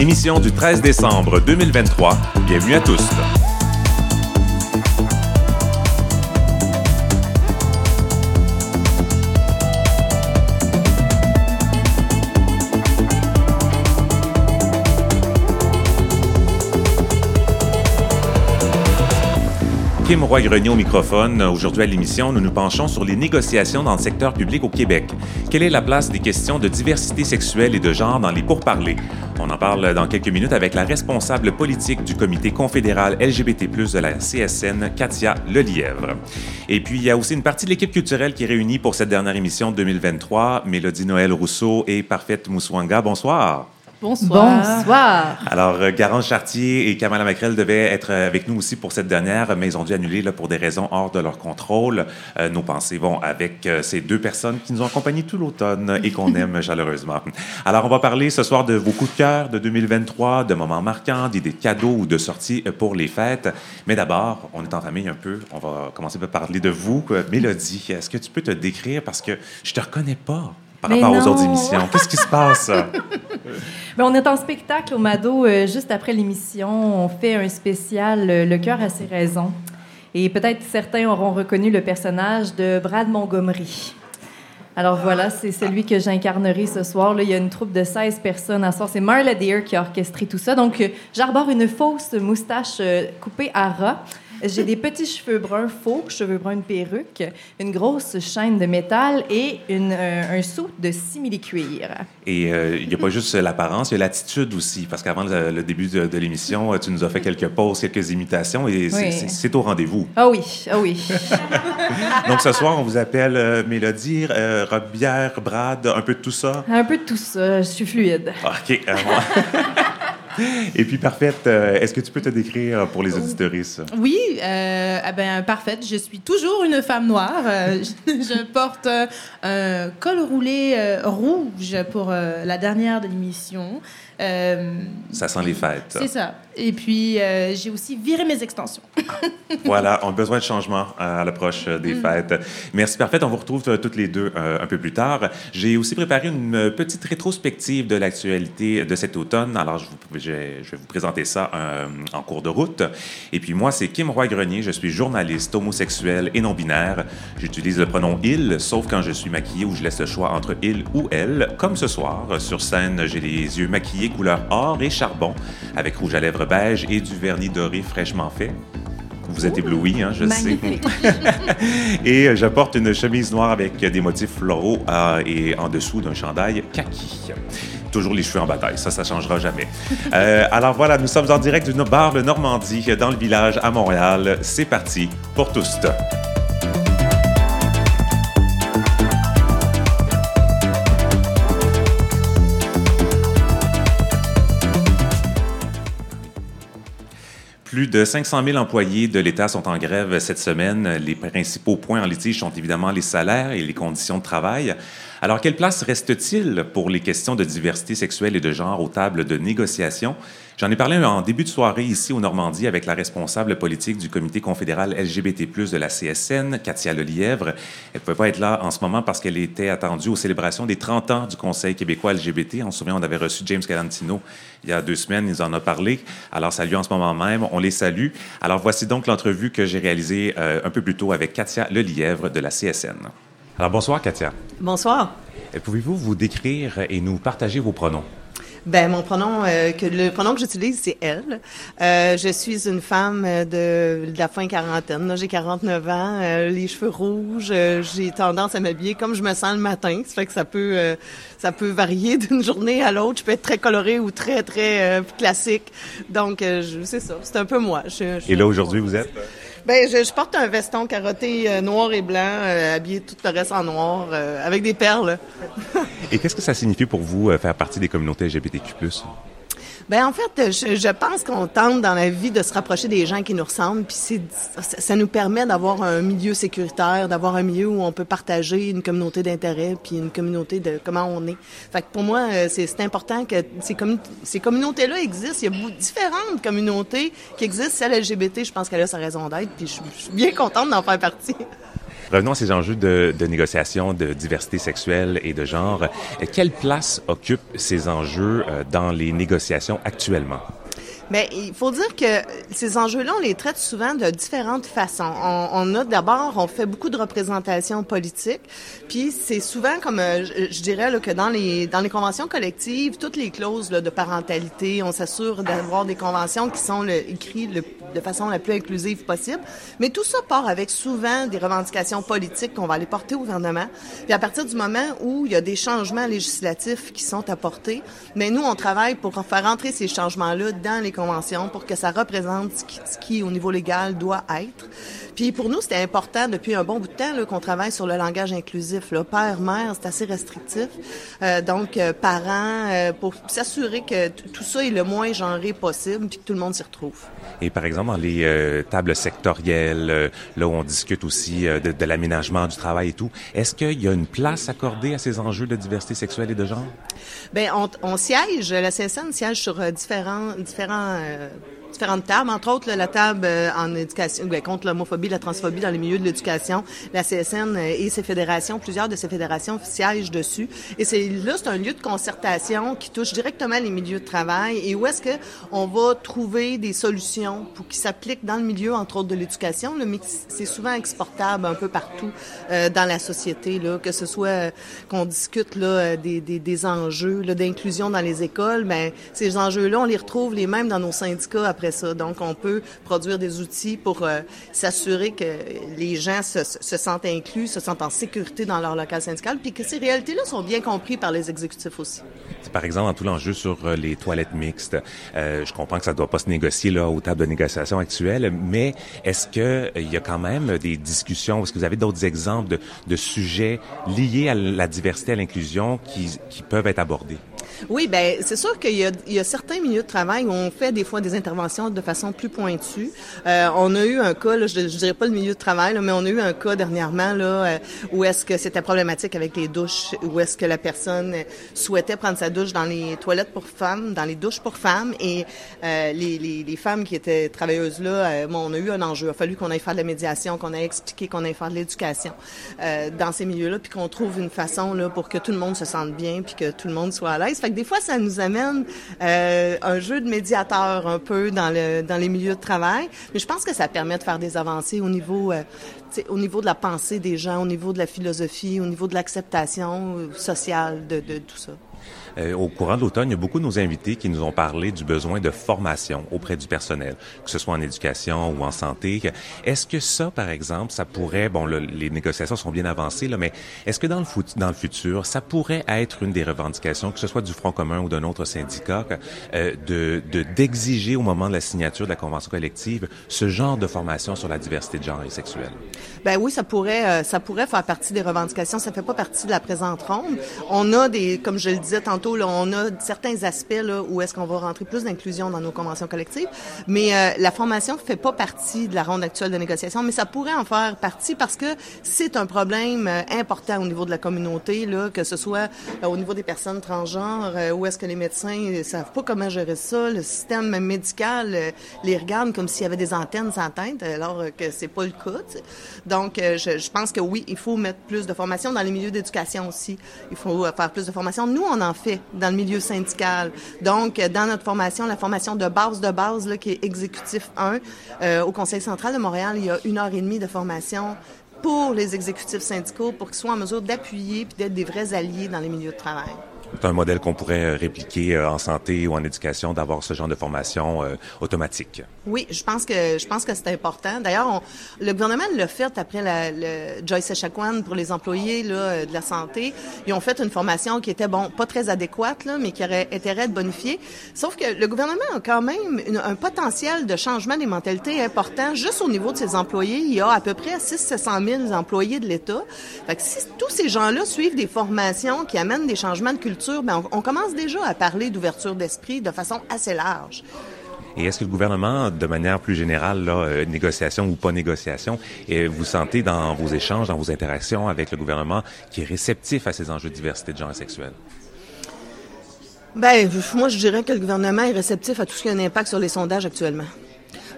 Émission du 13 décembre 2023. Bienvenue à tous. Kim Roy-Grenier au microphone. Aujourd'hui à l'émission, nous nous penchons sur les négociations dans le secteur public au Québec. Quelle est la place des questions de diversité sexuelle et de genre dans les pourparlers? On en parle dans quelques minutes avec la responsable politique du comité confédéral LGBT+, de la CSN, Katia Lelièvre. Et puis, il y a aussi une partie de l'équipe culturelle qui est réunie pour cette dernière émission de 2023. Mélodie Noël Rousseau et Parfaite Mouswanga. Bonsoir. Bonsoir. Bonsoir. Alors, euh, Garance Chartier et Kamala Macrel devaient être avec nous aussi pour cette dernière, mais ils ont dû annuler là, pour des raisons hors de leur contrôle. Euh, nos pensées vont avec euh, ces deux personnes qui nous ont accompagnés tout l'automne et qu'on aime chaleureusement. Alors, on va parler ce soir de vos coups de cœur de 2023, de moments marquants, d'idées de cadeaux ou de sorties pour les fêtes. Mais d'abord, on est en famille un peu. On va commencer par parler de vous. Mélodie, est-ce que tu peux te décrire? Parce que je te reconnais pas par Mais rapport aux autres émissions? Qu'est-ce qui se passe? Ben, on est en spectacle au Mado euh, juste après l'émission. On fait un spécial euh, Le cœur a ses raisons. Et peut-être certains auront reconnu le personnage de Brad Montgomery. Alors voilà, c'est celui que j'incarnerai ce soir. Là, il y a une troupe de 16 personnes à ce soir. C'est Marla Deer qui a orchestré tout ça. Donc, euh, j'arbore une fausse moustache coupée à ras. J'ai des petits cheveux bruns faux, cheveux bruns, une perruque, une grosse chaîne de métal et une, euh, un saut de simili-cuir. Et euh, il n'y a pas juste l'apparence, il y a l'attitude aussi. Parce qu'avant le, le début de, de l'émission, euh, tu nous as fait quelques pauses, quelques imitations et c'est- Oui. au rendez-vous. Ah oui, ah oui. Donc ce soir, on vous appelle euh, Mélodie, euh, Robière, Brad, un peu de tout ça. Un peu de tout ça, je suis fluide. Ah, OK. et puis, parfaite, euh, est-ce que tu peux te décrire pour les auditoristes? Oui, euh, ah ben, parfaite. Je suis toujours une femme noire. Euh, je, je porte euh, un col roulé rouge pour la dernière de l'émission. Ça sent les fêtes. c'est ça. Et puis, euh, j'ai aussi viré mes extensions. Voilà, on a besoin de changement euh, à l'approche euh, des fêtes. Merci, parfait. On vous retrouve toutes les deux un peu plus tard. J'ai aussi préparé une petite rétrospective de l'actualité de cet automne. Alors, je, vous- je- je vais vous présenter ça en cours de route. Et puis, moi, c'est Kim Roy-Grenier. Je suis journaliste homosexuel et non-binaire. J'utilise le pronom il, sauf quand je suis maquillé ou je laisse le choix entre il ou elle. Comme ce soir, sur scène, j'ai les yeux maquillés couleur or et charbon, avec rouge à lèvres beige et du vernis doré fraîchement fait. Vous êtes ébloui, hein, je Magnifique. sais. et euh, je porte une chemise noire avec des motifs floraux euh, et en dessous d'un chandail kaki. Toujours les cheveux en bataille, ça, ça changera jamais. Euh, alors voilà, nous sommes en direct d'une bar de Normandie, dans le village à Montréal. C'est parti pour tous. Plus de 500 000 employés de l'État sont en grève cette semaine. Les principaux points en litige sont évidemment les salaires et les conditions de travail. Alors, quelle place reste-t-il pour les questions de diversité sexuelle et de genre aux tables de négociation? J'en ai parlé en début de soirée ici au Normandie avec la responsable politique du comité confédéral LGBT+, de la CSN, Katia Lelièvre. Elle ne pouvait pas être là en ce moment parce qu'elle était attendue aux célébrations des 30 ans du Conseil québécois LGBT. On se souvient, on avait reçu James Galantino il y a deux semaines, il nous en a parlé. Alors, ça a lieu en ce moment même. On les salue. Alors, voici donc l'entrevue que j'ai réalisée euh, un peu plus tôt avec Katia Lelièvre de la CSN. Alors, bonsoir, Katia. Bonsoir. Pouvez-vous vous décrire et nous partager vos pronoms? Ben mon pronom euh, que le pronom que j'utilise c'est elle. Euh, je suis une femme de, de la fin quarantaine. J'ai 49 ans, euh, les cheveux rouges. euh, j'ai tendance à m'habiller comme je me sens le matin. Ça fait que ça peut euh, ça peut varier d'une journée à l'autre. Je peux être très colorée ou très très euh, classique. Donc euh, c'est ça. C'est un peu moi. Je, je- Et là, aujourd'hui, vous êtes? Ben je, porte un veston carotté euh, noir et blanc, euh, habillé tout le reste en noir, euh, avec des perles. Et qu'est-ce que ça signifie pour vous faire partie des communautés LGBTQ+. Ben en fait, je, je pense qu'on tente dans la vie de se rapprocher des gens qui nous ressemblent, puis ça, nous permet d'avoir un milieu sécuritaire, d'avoir un milieu où on peut partager une communauté d'intérêt, puis une communauté de comment on est. Fait que pour moi, euh, c'est important que ces, commu- ces communautés-là existent. Il y a différentes communautés qui existent. Celle LGBT, je pense qu'elle a sa raison d'être, puis je suis bien contente d'en faire partie. Revenons à ces enjeux de, de négociation de diversité sexuelle et de genre. Quelle place occupent ces enjeux dans les négociations actuellement? Mais il faut dire que ces enjeux-là, on les traite souvent de différentes façons. On, on a d'abord, on fait beaucoup de représentations politiques, puis c'est souvent comme, euh, je, dirais là, que dans les dans les conventions collectives, toutes les clauses là, de parentalité, on s'assure d'avoir des conventions qui sont écrites de façon la plus inclusive possible. Mais tout ça part avec souvent des revendications politiques qu'on va aller porter au gouvernement. Puis à partir du moment où il y a des changements législatifs qui sont apportés, mais nous on travaille pour faire entrer ces changements-là dans les pour que ça représente ce qui, au niveau légal, doit être. Puis pour nous, c'était important depuis un bon bout de temps qu'on travaille sur le langage inclusif. Là. Père, mère, c'est assez restrictif. Euh, donc, euh, parents, euh, pour s'assurer que tout ça est le moins genré possible puis que tout le monde s'y retrouve. Et par exemple, dans les tables sectorielles, là où on discute aussi de, de l'aménagement du travail et tout, est-ce qu'il y a une place accordée à ces enjeux de diversité sexuelle et de genre? Bien, on, on siège, la CSN siège sur différents, différents はい。Différentes tables, entre autres la table euh, en éducation ben, contre l'homophobie, la transphobie dans les milieux de l'éducation, la CSN euh, et ses fédérations, plusieurs de ces fédérations siègent dessus. Et c'est là, c'est un lieu de concertation qui touche directement les milieux de travail et où est-ce que on va trouver des solutions pour qui s'appliquent dans le milieu, entre autres de l'éducation, mais c'est souvent exportable un peu partout euh, dans la société, là, que ce soit qu'on discute là des, des, des enjeux d'inclusion dans les écoles, mais ben, ces enjeux-là, on les retrouve les mêmes dans nos syndicats Donc, on peut produire des outils pour euh, s'assurer que les gens se, se, sentent inclus, se sentent en sécurité dans leur local syndical, puis que ces réalités-là sont bien comprises par les exécutifs aussi. Par exemple, tout l'enjeu sur euh, les toilettes mixtes, euh, je comprends que ça ne doit pas se négocier là aux tables de négociation actuelles, mais est-ce que il y a quand même des discussions, est-ce que vous avez d'autres exemples de, sujets liés à la diversité, à l'inclusion qui peuvent être abordés? Oui, ben c'est sûr qu'il y, y, a certains milieux de travail où on fait des fois des interventions de façon plus pointue. Euh, on a eu un cas, là, je, je dirais pas le milieu de travail, là, mais on a eu un cas dernièrement là euh, où est-ce que c'était problématique avec les douches, où est-ce que la personne souhaitait prendre sa douche dans les toilettes pour femmes, dans les douches pour femmes, et euh, les, les, les, femmes qui étaient travailleuses là, euh, bon, on a eu un enjeu. Il a fallu qu'on aille faire de la médiation, qu'on ait expliqué, qu'on aille faire de l'éducation euh, dans ces milieux-là, puis qu'on trouve une façon là pour que tout le monde se sente bien, puis que tout le monde soit à l'aise des fois, ça nous amène euh, un jeu de médiateur un peu dans le dans les milieux de travail. Mais je pense que ça permet de faire des avancées au niveau euh, au niveau de la pensée des gens, au niveau de la philosophie, au niveau de l'acceptation euh, sociale de, de tout ça. Euh, au courant de l'automne, il y a beaucoup de nos invités qui nous ont parlé du besoin de formation auprès du personnel, que ce soit en éducation ou en santé. Est-ce que ça, par exemple, ça pourrait, bon, les négociations sont bien avancées, là, mais est-ce que dans le, dans le futur, ça pourrait être une des revendications, que ce soit du Front commun ou d'un autre syndicat, euh, de d'exiger au moment de la signature de la convention collective ce genre de formation sur la diversité de genre et sexuelle? Ben oui, ça pourrait, euh, ça pourrait faire partie des revendications. Ça fait pas partie de la présente ronde. On a des, comme je le disais tantôt, on a certains aspects là, où est-ce qu'on va rentrer plus d'inclusion dans nos conventions collectives, mais euh, la formation fait pas partie de la ronde actuelle de négociation, mais ça pourrait en faire partie parce que c'est un problème euh, important au niveau de la communauté, là, que ce soit euh, au niveau des personnes transgenres, où est-ce que les médecins ne savent pas comment gérer ça, le système médical les regarde comme s'il y avait des antennes sans tête, alors que c'est pas le cas. Donc, je, je pense que oui, il faut mettre plus de formation dans les milieux d'éducation aussi. Il faut faire plus de formation. Nous, on en fait dans le milieu syndical. Donc, dans notre formation, la formation de base de base, là, qui est exécutif 1, euh, au Conseil central de Montréal, il y a une heure et demie de formation pour les exécutifs syndicaux pour qu'ils soient en mesure d'appuyer puis d'être des vrais alliés dans les milieux de travail. C'est un modèle qu'on pourrait euh, répliquer euh, en santé ou en éducation, d'avoir ce genre de formation euh, automatique. Oui, je pense que je pense que c'est important. D'ailleurs, le gouvernement l'a fait après la, le Joyce Echaquan pour les employés là, de la santé. Ils ont fait une formation qui était bon, pas très adéquate là, mais qui aurait intérêt de bonifier. Sauf que le gouvernement a quand même un potentiel de changement des mentalités important. Juste au niveau de ses employés, il y a à peu près 600 000 employés de l'État. Si tous ces gens-là suivent des formations qui amènent des changements de culture ben, on, commence déjà à parler d'ouverture d'esprit de façon assez large. Et est-ce que le gouvernement, de manière plus générale, là, euh, négociation ou pas négociation, et vous sentez dans vos échanges, dans vos interactions avec le gouvernement, qui est réceptif à ces enjeux de diversité de genre et sexuel? Ben, moi, je dirais que le gouvernement est réceptif à tout ce qui a un impact sur les sondages actuellement.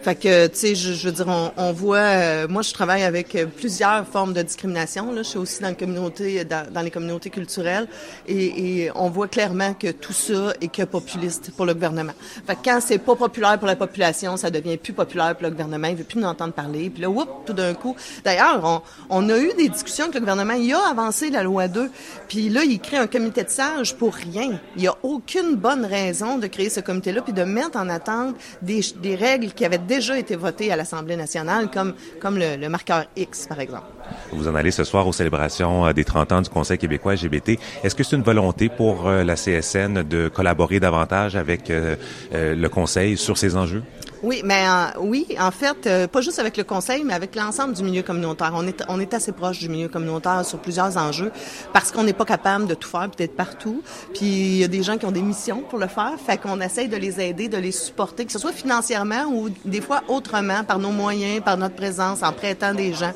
Fait que, tu sais, je, je, veux dire, on, on voit, euh, moi, je travaille avec euh, plusieurs formes de discrimination. Là. Je suis aussi dans, la communauté, dans, dans les communautés culturelles et, et, on voit clairement que tout ça est que populiste pour le gouvernement. Fait que quand c'est pas populaire pour la population, ça devient plus populaire pour le gouvernement. Il veut plus nous entendre parler. Puis là, whoop, tout d'un coup. D'ailleurs, on, on, a eu des discussions avec le gouvernement. Il a avancé la loi 2. Puis là, il crée un comité de sages pour rien. Il y a aucune bonne raison de créer ce comité-là puis de mettre en attente des, des règles qui avaient déjà été voté à l'Assemblée nationale, comme, comme le, le, marqueur X, par exemple. Vous en allez ce soir aux célébrations euh, des 30 ans du Conseil québécois LGBT. Est-ce que c'est une volonté pour euh, la CSN de collaborer davantage avec euh, le Conseil sur ces enjeux? Oui, mais euh, oui, en fait, euh, pas juste avec le conseil, mais avec l'ensemble du milieu communautaire. On est, on est assez proche du milieu communautaire sur plusieurs enjeux parce qu'on n'est pas capable de tout faire, peut-être partout. Puis il y a des gens qui ont des missions pour le faire, fait qu'on essaye de les aider, de les supporter, que ce soit financièrement ou des fois autrement, par nos moyens, par notre présence, en prêtant des gens.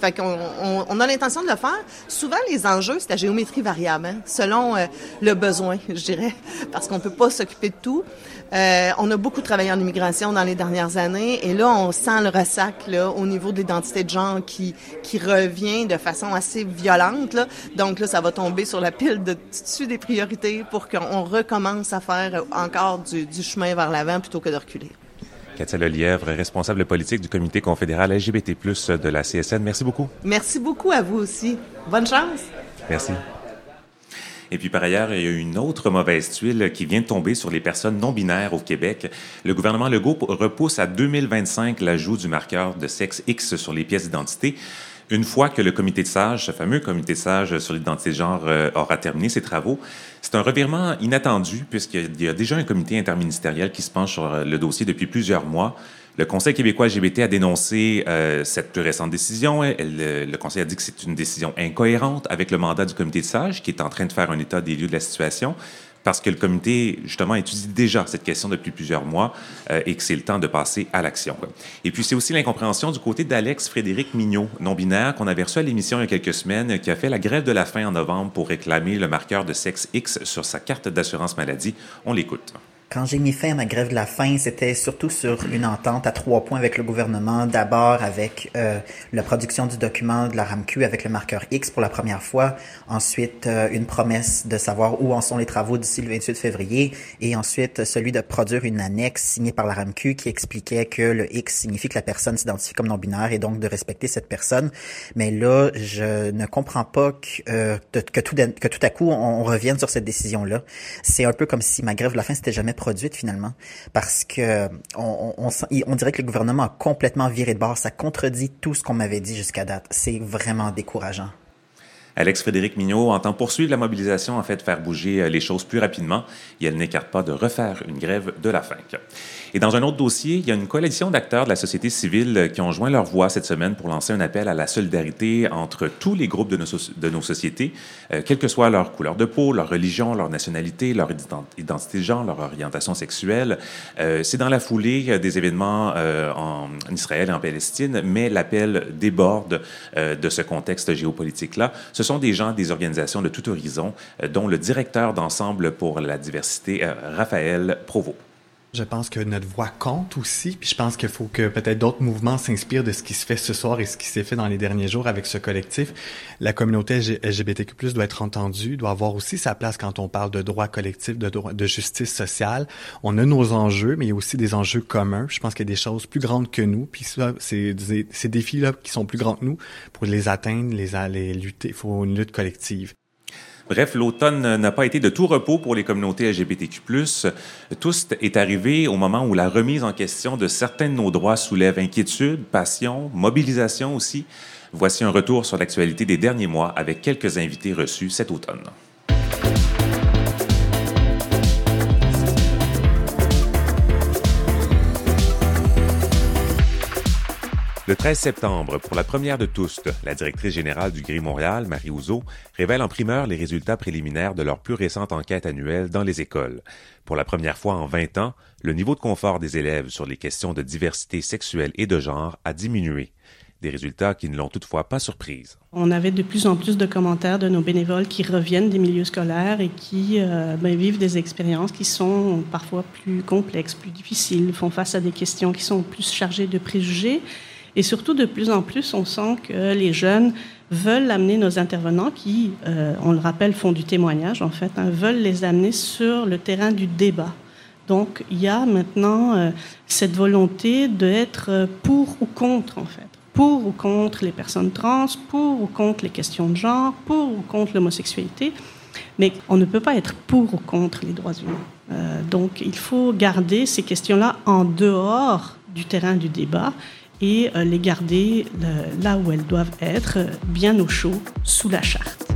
Fait qu'on on, on a l'intention de le faire. Souvent, les enjeux, c'est la géométrie variable, hein, selon euh, le besoin, je dirais, parce qu'on peut pas s'occuper de tout. Euh, on a beaucoup travaillé en immigration dans les dernières années et là, on sent le ressac là, au niveau de l'identité de genre qui, qui revient de façon assez violente. Là. Donc là, ça va tomber sur la pile de dessus des priorités pour qu'on recommence à faire encore du, du chemin vers l'avant plutôt que de reculer. Katia Lelièvre, responsable politique du comité confédéral LGBT+, de la CSN. Merci beaucoup. Merci beaucoup à vous aussi. Bonne chance. Merci. Et puis par ailleurs, il y a une autre mauvaise tuile qui vient de tomber sur les personnes non binaires au Québec. Le gouvernement Legault repousse à 2025 l'ajout du marqueur de sexe X sur les pièces d'identité. Une fois que le comité de sages, ce fameux comité de sages sur l'identité de genre, euh, aura terminé ses travaux, c'est un revirement inattendu puisqu'il y a déjà un comité interministériel qui se penche sur euh, le dossier depuis plusieurs mois. Le Conseil québécois LGBT a dénoncé euh, cette plus récente décision. Le Conseil a dit que c'est une décision incohérente avec le mandat du comité de sages qui est en train de faire un état des lieux de la situation parce que le comité, justement, étudie déjà cette question depuis plusieurs mois euh, et que c'est le temps de passer à l'action. Et puis, c'est aussi l'incompréhension du côté d'Alex Frédéric Mignot, non-binaire, qu'on avait reçu à l'émission il y a quelques semaines, qui a fait la grève de la faim en novembre pour réclamer le marqueur de sexe X sur sa carte d'assurance maladie. On l'écoute. Quand j'ai mis fin à ma grève de la faim, c'était surtout sur une entente à trois points avec le gouvernement. D'abord avec euh, la production du document de la RAMQ avec le marqueur X pour la première fois. Ensuite, euh, une promesse de savoir où en sont les travaux d'ici le 28 février. Et ensuite, celui de produire une annexe signée par la RAMQ qui expliquait que le X signifie que la personne s'identifie comme non-binaire et donc de respecter cette personne. Mais là, je ne comprends pas que, euh, que, tout, à coup, on, on revienne sur cette décision-là. C'est un peu comme si ma grève de la faim, c'était jamais produite finalement, parce que on, on, dirait que le gouvernement a complètement viré de bord. Ça contredit tout ce qu'on m'avait dit jusqu'à date. C'est vraiment décourageant. Alex Frédéric Mignot entend poursuivre la mobilisation en fait faire bouger les choses plus rapidement et elle n'écarte pas de refaire une grève de la faim. Et dans un autre dossier, il y a une coalition d'acteurs de la société civile qui ont joint leur voix cette semaine pour lancer un appel à la solidarité entre tous les groupes de nos, sociétés, euh, quelle que soit leur couleur de peau, leur religion, leur nationalité, leur identité de genre, leur orientation sexuelle. Euh, C'est dans la foulée euh, des événements euh, en Israël et en Palestine, mais l'appel déborde euh, de ce contexte géopolitique-là. Ce sont des gens des organisations de tout horizon, euh, dont le directeur d'ensemble pour la diversité, Raphaël Provost. Je pense que notre voix compte aussi, puis je pense qu'il faut que peut-être d'autres mouvements s'inspirent de ce qui se fait ce soir et ce qui s'est fait dans les derniers jours avec ce collectif. La communauté LGBTQ+ doit être entendue, doit avoir aussi sa place quand on parle de droits collectifs, de, droit, de justice sociale. On a nos enjeux, mais il y a aussi des enjeux communs. Je pense qu'il y a des choses plus grandes que nous, puis ça, c'est ces défis-là qui sont plus grands que nous. Pour les atteindre, les, les lutter, il faut une lutte collective. Bref, l'automne n'a pas été de tout repos pour les communautés LGBTQ+. Tout est arrivé au moment où la remise en question de certains de nos droits soulève inquiétude, passion, mobilisation aussi. Voici un retour sur l'actualité des derniers mois avec quelques invités reçus cet automne. Le 13 septembre, pour la première de tous, la directrice générale du Gris Montréal, Marie Ouzo, révèle en primeur les résultats préliminaires de leur plus récente enquête annuelle dans les écoles. Pour la première fois en 20 ans, le niveau de confort des élèves sur les questions de diversité sexuelle et de genre a diminué. Des résultats qui ne l'ont toutefois pas surprise. On avait de plus en plus de commentaires de nos bénévoles qui reviennent des milieux scolaires et qui euh, ben, vivent des expériences qui sont parfois plus complexes, plus difficiles, font face à des questions qui sont plus chargées de préjugés. Et surtout, de plus en plus, on sent que les jeunes veulent amener nos intervenants qui, euh, on le rappelle, font du témoignage en fait, hein, veulent les amener sur le terrain du débat. Donc il y a maintenant euh, cette volonté d'être pour ou contre en fait. Pour ou contre les personnes trans, pour ou contre les questions de genre, pour ou contre l'homosexualité. Mais on ne peut pas être pour ou contre les droits humains. Euh, donc il faut garder ces questions-là en dehors du terrain du débat et euh, les garder là où elles doivent être, bien au chaud, sous la charte.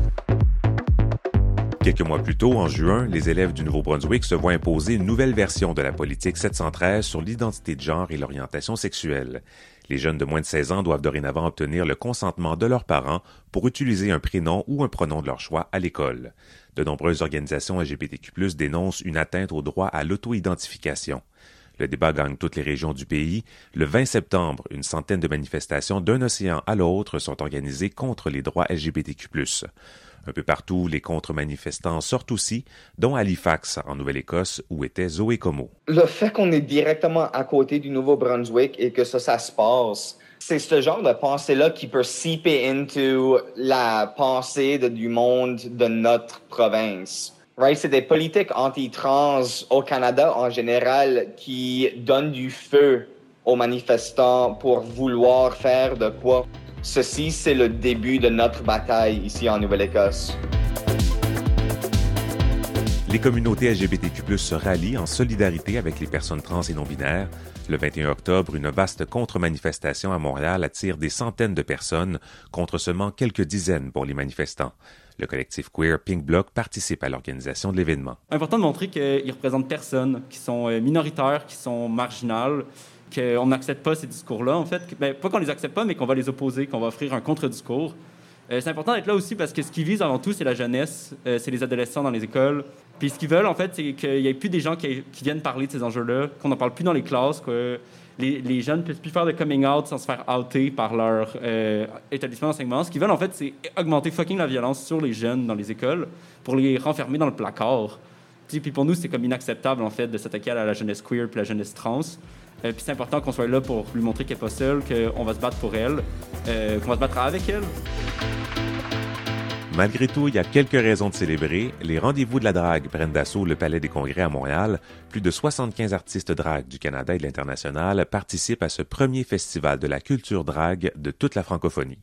Quelques mois plus tôt, en juin, les élèves du Nouveau-Brunswick se voient imposer une nouvelle version de la politique 713 sur l'identité de genre et l'orientation sexuelle. Les jeunes de moins de 16 ans doivent dorénavant obtenir le consentement de leurs parents pour utiliser un prénom ou un pronom de leur choix à l'école. De nombreuses organisations LGBTQ+, dénoncent une atteinte au droit à l'auto-identification. Le débat gagne toutes les régions du pays. Le 20 septembre, une centaine de manifestations d'un océan à l'autre sont organisées contre les droits LGBTQ+. Un peu partout, les contre-manifestants sortent aussi, dont Halifax, en Nouvelle-Écosse, où était Zoé Como. Le fait qu'on est directement à côté du Nouveau-Brunswick et que ça, ça se passe, c'est ce genre de pensée-là qui peut seeper into la pensée du monde de notre province. C'est des politiques anti-trans au Canada en général qui donnent du feu aux manifestants pour vouloir faire de quoi. Ceci, c'est le début de notre bataille ici en Nouvelle-Écosse. Les communautés LGBTQ+ se rallient en solidarité avec les personnes trans et non-binaires. Le 21 octobre, une vaste contre-manifestation à Montréal attire des centaines de personnes contre seulement quelques dizaines pour les manifestants. Le collectif queer Pink Block participe à l'organisation de l'événement. Important de montrer qu'ils représentent personnes qui sont euh, minoritaires, qui sont marginales, qu'on n'accepte pas ces discours-là, en fait. Ben, pas qu'on les accepte pas, mais qu'on va les opposer, qu'on va offrir un contre-discours. Euh, c'est important d'être là aussi parce que ce qu'ils visent avant tout, c'est la jeunesse, euh, c'est les adolescents dans les écoles. Puis ce qu'ils veulent, en fait, c'est qu'il n'y ait plus des gens qui, viennent parler de ces enjeux-là, qu'on n'en parle plus dans les classes, les, jeunes ne puissent plus faire de coming out sans se faire outer par leur euh, établissement d'enseignement. Ce qu'ils veulent, en fait, c'est augmenter fucking la violence sur les jeunes dans les écoles pour les renfermer dans le placard. Puis pour nous, c'est comme inacceptable, en fait, de s'attaquer à la jeunesse queer puis la jeunesse trans. Euh, puis c'est important qu'on soit là pour lui montrer qu'elle n'est pas seule, qu'on va se battre pour elle, euh, qu'on va se battre avec elle. Malgré tout, il y a quelques raisons de célébrer. Les rendez-vous de la drague prennent d'assaut le Palais des Congrès à Montréal. Plus de 75 artistes drague du Canada et de l'international participent à ce premier festival de la culture drague de toute la francophonie.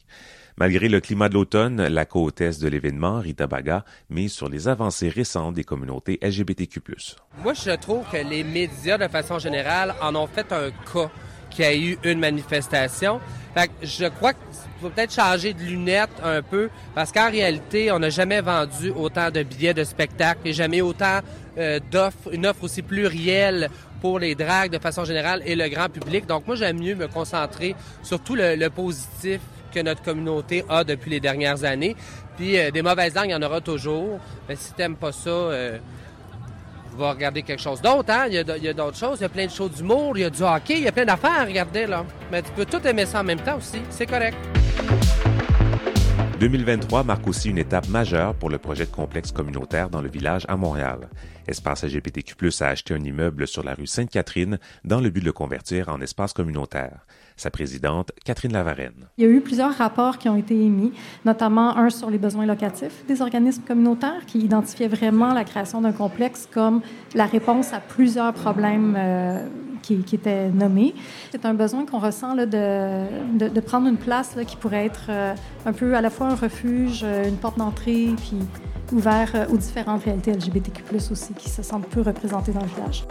Malgré le climat de l'automne, la co-hôtesse de l'événement, Rita Baga, mise sur les avancées récentes des communautés LGBTQ+. Moi, je trouve que les médias, de façon générale, en ont fait un cas qui a eu une manifestation. Fait je crois qu'il faut peut-être changer de lunettes un peu, parce qu'en réalité, on n'a jamais vendu autant de billets de spectacle et jamais autant euh, d'offres, une offre aussi plurielle pour les dragues de façon générale et le grand public. Donc moi, j'aime mieux me concentrer sur tout le positif que notre communauté a depuis les dernières années. Puis euh, des mauvaises langues, il y en aura toujours. Mais si t'aimes pas ça, euh, va regarder quelque chose d'autre. Hein? Il y a, d'autres choses. Il y a plein de choses d'humour, il y a du hockey, il y a plein d'affaires à regarder. Là. Mais tu peux tout aimer ça en même temps aussi. C'est correct. 2023 marque aussi une étape majeure pour le projet de complexe communautaire dans le village à Montréal. Espace LGBTQ+, a acheté un immeuble sur la rue Sainte-Catherine dans le but de le convertir en espace communautaire sa présidente, Catherine Lavarenne. Il y a eu plusieurs rapports qui ont été émis, notamment un sur les besoins locatifs des organismes communautaires qui identifiait vraiment la création d'un complexe comme la réponse à plusieurs problèmes euh, qui, étaient nommés. C'est un besoin qu'on ressent là, de, de, prendre une place là, qui pourrait être euh, un peu à la fois un refuge, euh, une porte d'entrée, puis ouvert aux différentes réalités LGBTQ+, aussi, qui se sentent peu représentées dans le village.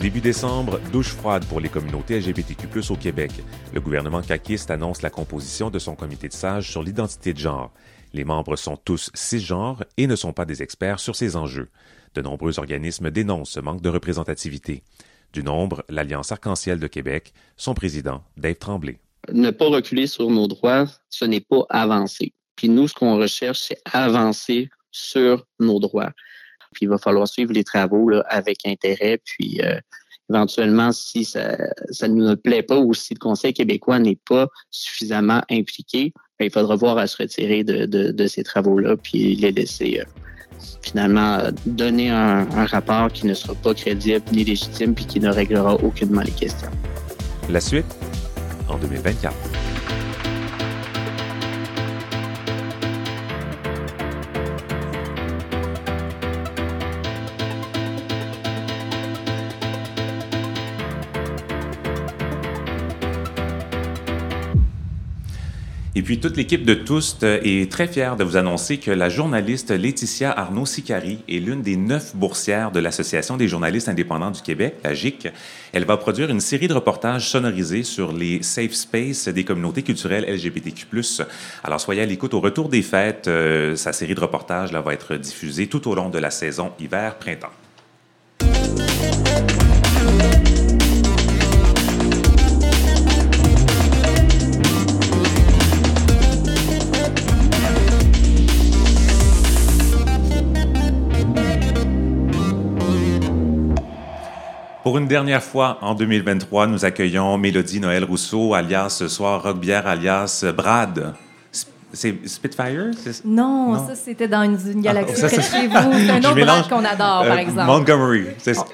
Début décembre, douche froide pour les communautés LGBTQ+, au Québec. Le gouvernement caquiste annonce la composition de son comité de sages sur l'identité de genre. Les membres sont tous cisgenres et ne sont pas des experts sur ces enjeux. De nombreux organismes dénoncent ce manque de représentativité. Du nombre, l'Alliance Arc-en-Ciel de Québec, son président, Dave Tremblay. Ne pas reculer sur nos droits, ce n'est pas avancer. Puis nous, ce qu'on recherche, c'est avancer sur nos droits. Puis il va falloir suivre les travaux avec intérêt, puis euh, éventuellement, si ça, ne nous plaît pas ou si le Conseil québécois n'est pas suffisamment impliqué, ben, il faudra voir à se retirer de, de, de ces travaux-là puis les laisser euh, finalement donner un, un, rapport qui ne sera pas crédible ni légitime puis qui ne réglera aucunement les questions. La suite en 2024. Et puis, toute l'équipe de Toust est très fière de vous annoncer que la journaliste Laetitia Arnaud-Sicari est l'une des neuf boursières de l'Association des journalistes indépendants du Québec, la GIC. Elle va produire une série de reportages sonorisés sur les safe spaces des communautés culturelles LGBTQ+. Alors, soyez à l'écoute au retour des fêtes. Euh, sa série de reportages là, va être diffusée tout au long de la saison hiver-printemps. Pour une dernière fois, en 2023, nous accueillons Mélodie Noël Rousseau, alias ce soir Rockbière, alias Brad. C'est Spitfire? Non, non, ça c'était dans une, une galaxie ah, près de chez vous. C'est un autre Brad qu'on adore, euh, par exemple. Montgomery.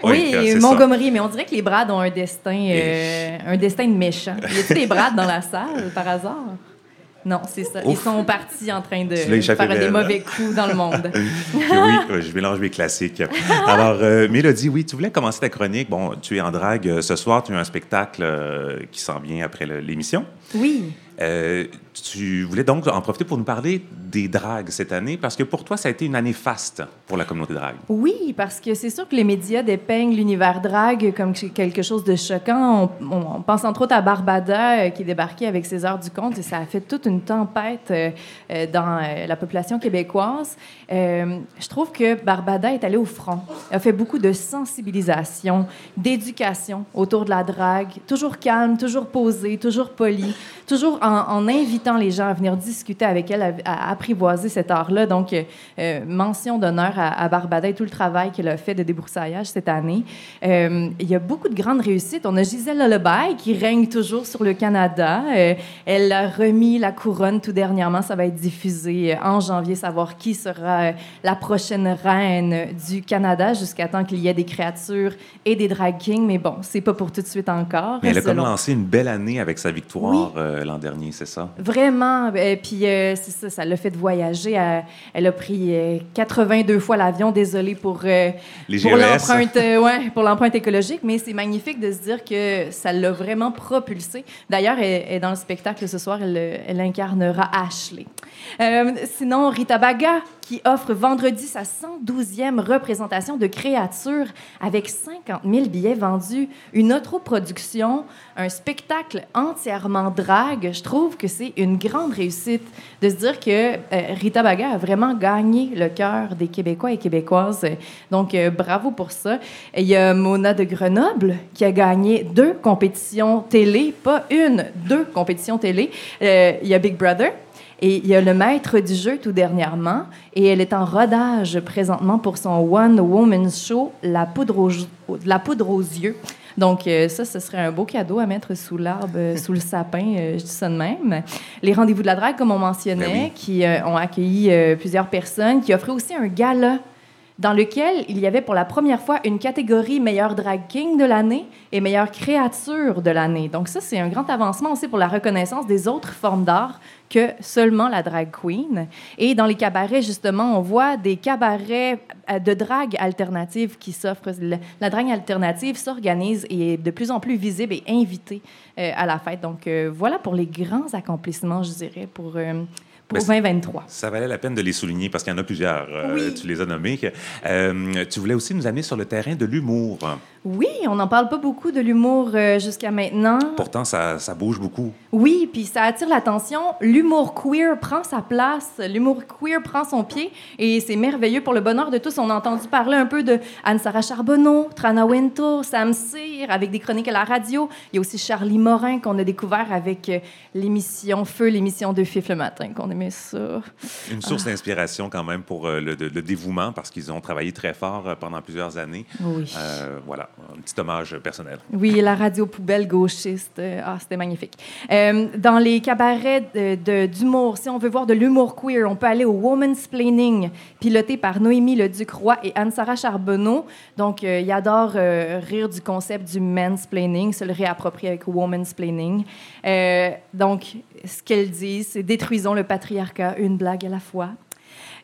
Oui, oui Montgomery, ça. mais on dirait que les Brads ont un destin, euh, un destin de méchant. Y a-t-il des Brads dans la salle, par hasard? Non, c'est ça. Ils sont partis en train de faire des mauvais coups dans le monde. oui, je mélange mes classiques. Alors, euh, Mélodie, oui, tu voulais commencer ta chronique. Bon, tu es en drague euh, ce soir, tu as un spectacle euh, qui s'en vient après l'émission. Oui. Euh, tu voulais donc en profiter pour nous parler des dragues cette année, parce que pour toi, ça a été une année faste pour la communauté drague. Oui, parce que c'est sûr que les médias dépeignent l'univers drague comme quelque chose de choquant. On, pense entre autres à Barbada euh, qui est débarquée avec ses heures du compte et ça a fait toute une tempête euh, euh dans euh, la population québécoise. Je trouve que Barbada est allée au front, a fait beaucoup de sensibilisation, d'éducation autour de la drague, toujours calme, toujours posée, toujours polie, toujours en, invitant les gens à venir discuter avec elle, à, à apprivoiser cet art-là. Donc, euh, mention d'honneur à, à, Barbada et tout le travail qu'elle a fait de débroussaillage cette année. Euh, il y a beaucoup de grandes réussites. On a Gisèle Lullaby qui règne toujours sur le Canada. Euh, elle a remis la couronne tout dernièrement. Ça va être diffusé en janvier, savoir qui sera la prochaine reine du Canada jusqu'à temps qu'il y ait des créatures et des drag kings. Mais bon, c'est pas pour tout de suite encore. Mais elle a comme lancé une belle année avec sa victoire. Oui euh, l'an dernier, c'est ça? Vraiment. Et puis, euh, c'est ça, ça l'a fait voyager. Elle, elle a pris euh, 82 fois l'avion, désolé pour, l'empreinte ouais, pour l'empreinte écologique, mais c'est magnifique de se dire que ça l'a vraiment propulsé. D'ailleurs, elle, elle, est dans le spectacle ce soir, elle, elle incarnera Ashley. sinon, Rita Baga, qui offre vendredi sa 112e représentation de créatures avec 50 000 billets vendus, une autoproduction, un spectacle entièrement drague. Je trouve que c'est une grande réussite de se dire que euh, Rita Baga a vraiment gagné le cœur des Québécois et Québécoises. Donc, euh, bravo pour ça. Il y a Mona de Grenoble qui a gagné deux compétitions télé, pas une, deux compétitions télé. Euh, il y a Big Brother et il y a le maître du jeu tout dernièrement, et elle est en rodage présentement pour son One Woman Show, La poudre aux, la poudre aux yeux. Donc, euh, ça, ce serait un beau cadeau à mettre sous l'arbre, euh, sous le sapin, euh, je dis ça de même. Les rendez-vous de la drague, comme on mentionnait, ben oui. qui ont accueilli plusieurs personnes, qui offraient aussi un gala dans lequel il y avait pour la première fois une catégorie meilleur drag king de l'année et meilleure créature de l'année. Donc ça, c'est un grand avancement aussi pour la reconnaissance des autres formes d'art que seulement la drag queen. Et dans les cabarets, justement, on voit des cabarets de drague alternative qui s'offrent. La drague alternative s'organise et est de plus en plus visible et invitée euh, à la fête. Donc euh, voilà pour les grands accomplissements, je dirais, pour... Euh, pour 2023. Ça valait la peine de les souligner parce qu'il y en a plusieurs. Oui. Euh, tu les as nommés. Euh, tu voulais aussi nous amener sur le terrain de l'humour. Oui, on n'en parle pas beaucoup de l'humour euh, jusqu'à maintenant. Pourtant, ça, ça, bouge beaucoup. Oui, puis ça attire l'attention. L'humour queer prend sa place, l'humour queer prend son pied, et c'est merveilleux pour le bonheur de tous. On a entendu parler un peu de Anne-Sara Charbonneau, Trana Wintour, Sam Cyr, avec des chroniques à la radio. Il y a aussi Charlie Morin qu'on a découvert avec l'émission Feu, l'émission de FIF le matin, qu'on aimait ça. Une source ah. d'inspiration quand même pour euh, le, le, dévouement, parce qu'ils ont travaillé très fort euh, pendant plusieurs années. Oui. Euh, voilà. Un petit hommage personnel. Oui, la radio poubelle gauchiste. ah, c'était magnifique. Euh, dans les cabarets d'humour, si on veut voir de l'humour queer, on peut aller au Woman's Planning, piloté par Noémie Le Ducroix et Anne-Sara Charbonneau. Donc, euh, ils adorent euh, rire du concept du mansplaining, se le réapproprier avec Woman's Planning. Euh, donc, ce qu'elles disent, c'est détruisons le patriarcat, une blague à la fois.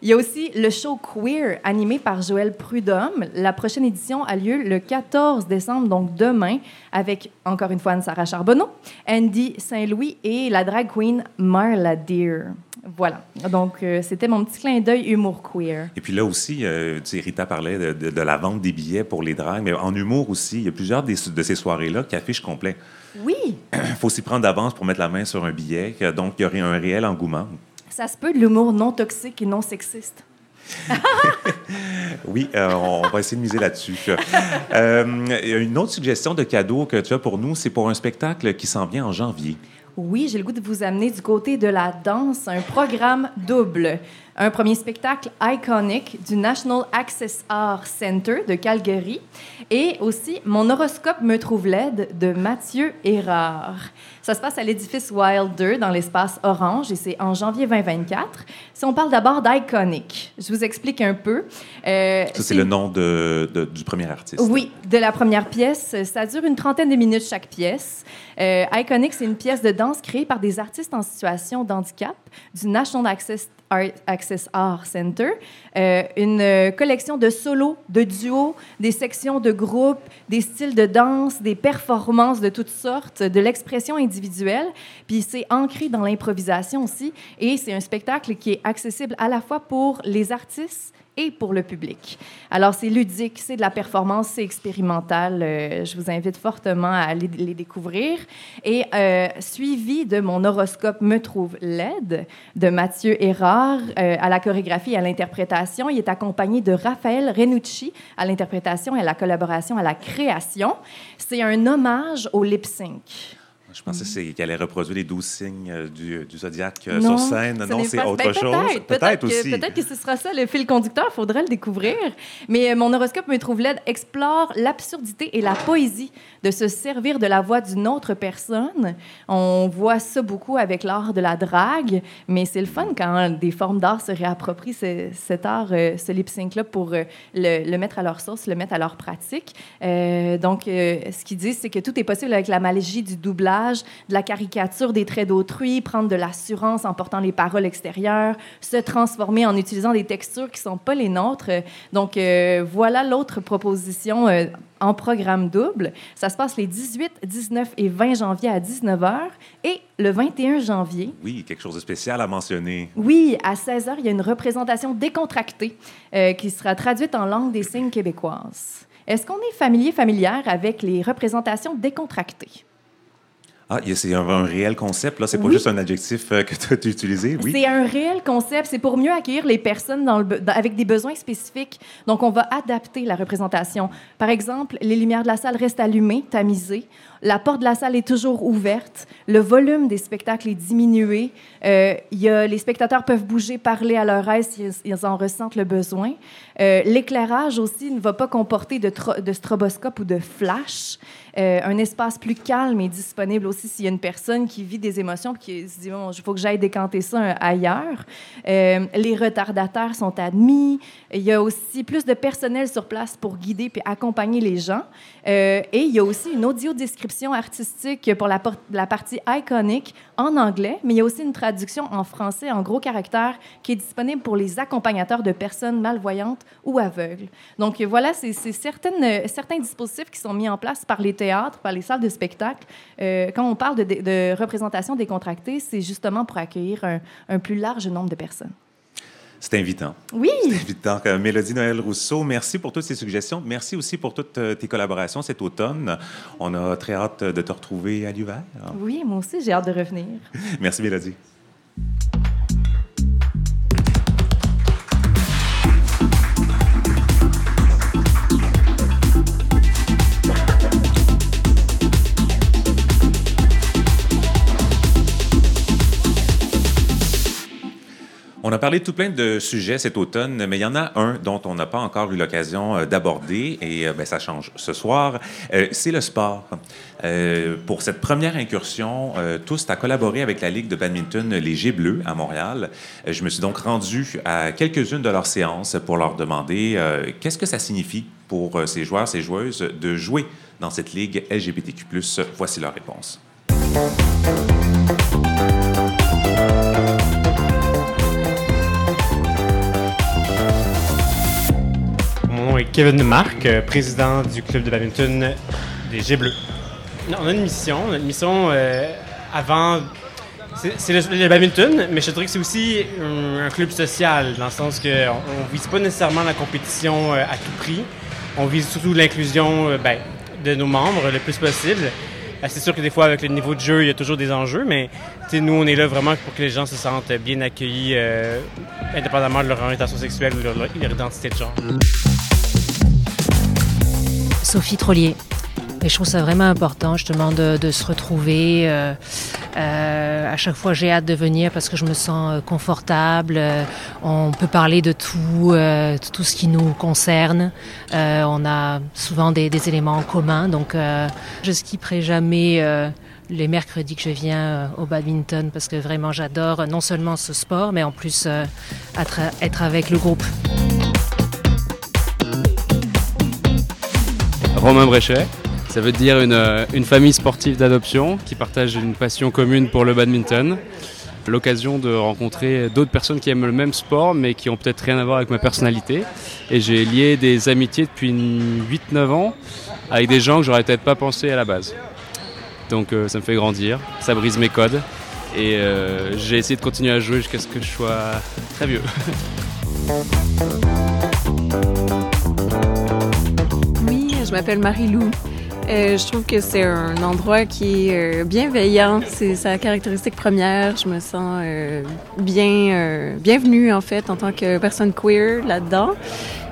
Il y a aussi le show Queer, animé par Joël Prudhomme. La prochaine édition a lieu le 14 décembre, donc demain, avec, encore une fois, Anne-Sara Charbonneau, Andy Saint-Louis et la drag queen Marla Deer. Voilà. Donc, euh, c'était mon petit clin d'œil humour queer. Et puis là aussi, euh, tu sais, Rita parlait de, de- de la vente des billets pour les dragues, mais en humour aussi, il y a plusieurs des- de ces soirées-là qui affichent complet. Oui, Il faut s'y prendre d'avance pour mettre la main sur un billet, donc il y aurait un réel engouement. Ça se peut de l'humour non toxique et non sexiste. Oui, euh, on va essayer de miser là-dessus. Euh, une autre suggestion de cadeau que tu as pour nous, c'est pour un spectacle qui s'en vient en janvier. Oui, j'ai le goût de vous amener du côté de la danse, un programme double. Un premier spectacle iconique du National Access Art Center de Calgary et aussi Mon horoscope me trouve laide de Mathieu Hérard. Ça se passe à l'édifice Wilder dans l'espace Orange et c'est en janvier 2024. Si on parle d'abord d'iconique, je vous explique un peu. Euh, Ça, c'est le nom de, de- du premier artiste. oui, de la première pièce. Ça dure une trentaine de minutes chaque pièce. Euh, Iconic, c'est une pièce de danse créée par des artistes en situation de handicap du National Access Art, Access Art Center. Euh, une euh, collection de solos, de duos, des sections de groupes, des styles de danse, des performances de toutes sortes, de l'expression individuelle. Puis c'est ancré dans l'improvisation aussi. Et c'est un spectacle qui est accessible à la fois pour les artistes et pour le public. Alors, c'est ludique, c'est de la performance, c'est expérimental. Euh, je vous invite fortement à aller les découvrir. Et euh, suivi de Mon horoscope me trouve laide de Mathieu Hérard euh, à la chorégraphie et à l'interprétation. Il est accompagné de Raphaël Renucci à l'interprétation et à la collaboration à la création. C'est un hommage au lip sync. Je pensais c'est qu'elle allait reproduire les douze signes euh, du, du zodiaque euh, Non, sur scène. ce Non, c'est pas- autre ben, chose. Peut-être, aussi. peut-être que ce sera ça le fil conducteur. Il faudrait le découvrir. Mais euh, mon horoscope me trouve laide explore l'absurdité et la poésie de se servir de la voix d'une autre personne. On voit ça beaucoup avec l'art de la drague, mais c'est le fun quand des formes d'art se réapproprient ce- cet art, euh, ce lip sync-là pour euh, le, le mettre à leur sauce, le mettre à leur pratique. Euh, donc, euh, ce qu'ils disent, c'est que tout est possible avec la magie du doublage, de la caricature des traits d'autrui, prendre de l'assurance en portant les paroles extérieures, se transformer en utilisant des textures qui sont pas les nôtres. Donc, euh, voilà l'autre proposition euh, en programme double. Ça se passe les 18, 19 et 20 janvier à 19h et le 21 janvier Oui, quelque chose de spécial à mentionner. oui, à 16 h, il y a une représentation décontractée euh, qui sera traduite en langue des signes québécoise. Est-ce qu'on est familier, familière avec les représentations décontractées? Ah, c'est un, un réel concept, là. C'est pas Oui. juste un adjectif euh, que tu as utilisé. Oui. C'est un réel concept. C'est pour mieux accueillir les personnes dans le be- dans- avec des besoins spécifiques. Donc, on va adapter la représentation. Par exemple, les lumières de la salle restent allumées, tamisées. La porte de la salle est toujours ouverte. Le volume des spectacles est diminué. Euh, il y a, les spectateurs peuvent bouger, parler à leur aise s'ils ils en ressentent le besoin. Euh, L'éclairage aussi ne va pas comporter de, de stroboscope ou de flash. Euh, un espace plus calme est disponible aussi s'il y a une personne qui vit des émotions et qui se dit bon, il faut que j'aille décanter ça euh, ailleurs. Euh, les retardataires sont admis. Il y a aussi plus de personnel sur place pour guider puis accompagner les gens. Et il y a aussi une audiodescription artistique pour la, la partie iconique en anglais, mais il y a aussi une traduction en français en gros caractères qui est disponible pour les accompagnateurs de personnes malvoyantes ou aveugles. Donc voilà, c'est euh, certains dispositifs qui sont mis en place par les théâtres, par les salles de spectacle. Euh, quand on parle de, de, représentation décontractée, c'est justement pour accueillir un plus large nombre de personnes. C'est invitant. Oui! C'est invitant. Euh, Mélodie Noël Rousseau, merci pour toutes ces suggestions. Merci aussi pour toutes euh, tes collaborations cet automne. On a très hâte de te retrouver à l'hiver. Oui, moi aussi, j'ai hâte de revenir. Merci, Mélodie. On a parlé de tout plein de sujets cet automne, mais il y en a un dont on n'a pas encore eu l'occasion euh, d'aborder et ben, ça change ce soir. c'est le sport. pour cette première incursion, tous a collaboré avec la Ligue de badminton Léger Bleu à Montréal. je me suis donc rendu à quelques-unes de leurs séances pour leur demander qu'est-ce que ça signifie pour ces joueurs, ces joueuses de jouer dans cette ligue LGBTQ+. Voici leur réponse. Kevin Marc, euh, président du club de badminton des G Bleus. On a une mission, une mission euh, avant. C'est le, badminton, mais je dirais que c'est aussi un, club social, dans le sens qu'on ne vise pas nécessairement la compétition euh, à tout prix. On vise surtout l'inclusion ben, de nos membres le plus possible. C'est sûr que des fois, avec le niveau de jeu, il y a toujours des enjeux, mais nous, on est là vraiment pour que les gens se sentent bien accueillis, indépendamment de leur orientation sexuelle ou de leur, identité de genre. Sophie Trollier. Je trouve ça vraiment important justement de, de se retrouver. Euh, euh, à chaque fois, j'ai hâte de venir parce que je me sens euh, confortable. On peut parler de tout, tout ce qui nous concerne. on a souvent des, éléments en commun. Donc, je skipperai jamais les mercredis que je viens au badminton parce que vraiment j'adore non seulement ce sport, mais en plus être avec le groupe. Romain Bréchet. Ça veut dire euh, une, famille sportive d'adoption qui partage une passion commune pour le badminton. L'occasion de rencontrer d'autres personnes qui aiment le même sport mais qui ont peut-être rien à voir avec ma personnalité. Et j'ai lié des amitiés depuis 8-9 ans avec des gens que j'aurais peut-être pas pensé à la base. Donc euh, ça me fait grandir, ça brise mes codes. Et euh, j'ai essayé de continuer à jouer jusqu'à ce que je sois très vieux. Je m'appelle Marie-Lou. Euh, je trouve que c'est un endroit qui est euh, bienveillant. C'est sa caractéristique première. Je me sens euh, bien, bienvenue en fait en tant que personne queer là-dedans.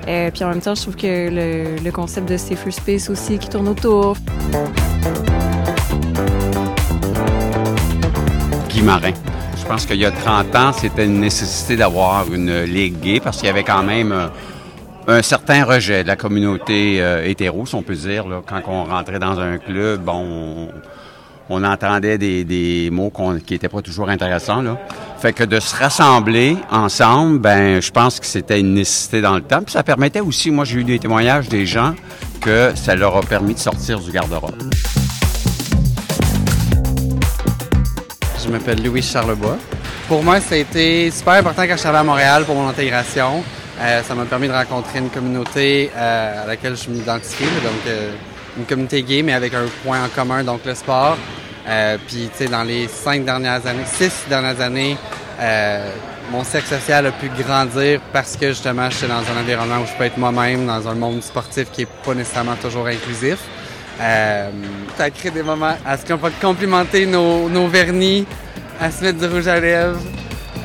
puis en même temps, je trouve que le, le concept de safer space aussi qui tourne autour. Guy Marin. Je pense qu'il y a 30 ans, c'était une nécessité d'avoir une ligue gay parce qu'il y avait quand même un certain rejet de la communauté euh, hétéro, on peut dire. Là. Quand on rentrait dans un club, bon, on, entendait des, mots qui n'étaient pas toujours intéressants. Fait que de se rassembler ensemble, ben, je pense que c'était une nécessité dans le temps. Puis ça permettait aussi, moi j'ai eu des témoignages des gens que ça leur a permis de sortir du garde-robe. Je m'appelle Louis Charlebois. Pour moi, ça a été super important quand je suis à Montréal pour mon intégration. Euh, ça m'a permis de rencontrer une communauté euh, à laquelle je m'identifie, donc euh, une communauté gay, mais avec un point en commun, donc le sport. Puis, tu sais, dans les cinq dernières années, six dernières années, mon cercle social a pu grandir parce que justement, je suis dans un environnement où je peux être moi-même, dans un monde sportif qui est pas nécessairement toujours inclusif. ça a créé des moments à ce qu'on peut complimenter nos, nos vernis, à se mettre du rouge à lèvres,